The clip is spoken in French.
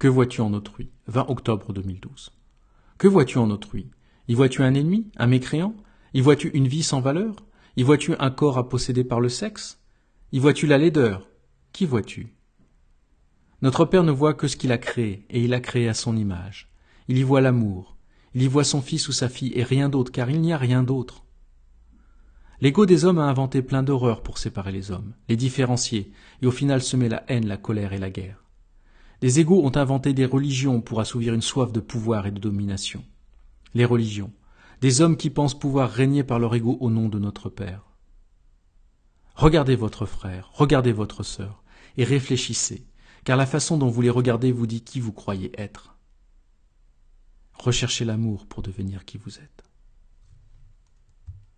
Que vois-tu en autrui? 20 octobre 2012. Que vois-tu en autrui? Y vois-tu un ennemi, un mécréant? Y vois-tu une vie sans valeur? Y vois-tu un corps à posséder par le sexe? Y vois-tu la laideur? Qui vois-tu? Notre Père ne voit que ce qu'il a créé, et il a créé à son image. Il y voit l'amour, il y voit son fils ou sa fille, et rien d'autre, car il n'y a rien d'autre. L'ego des hommes a inventé plein d'horreurs pour séparer les hommes, les différencier, et au final semer la haine, la colère et la guerre. Les égaux ont inventé des religions pour assouvir une soif de pouvoir et de domination. Les religions, des hommes qui pensent pouvoir régner par leur ego au nom de notre Père. Regardez votre frère, regardez votre sœur, et réfléchissez, car la façon dont vous les regardez vous dit qui vous croyez être. Recherchez l'amour pour devenir qui vous êtes.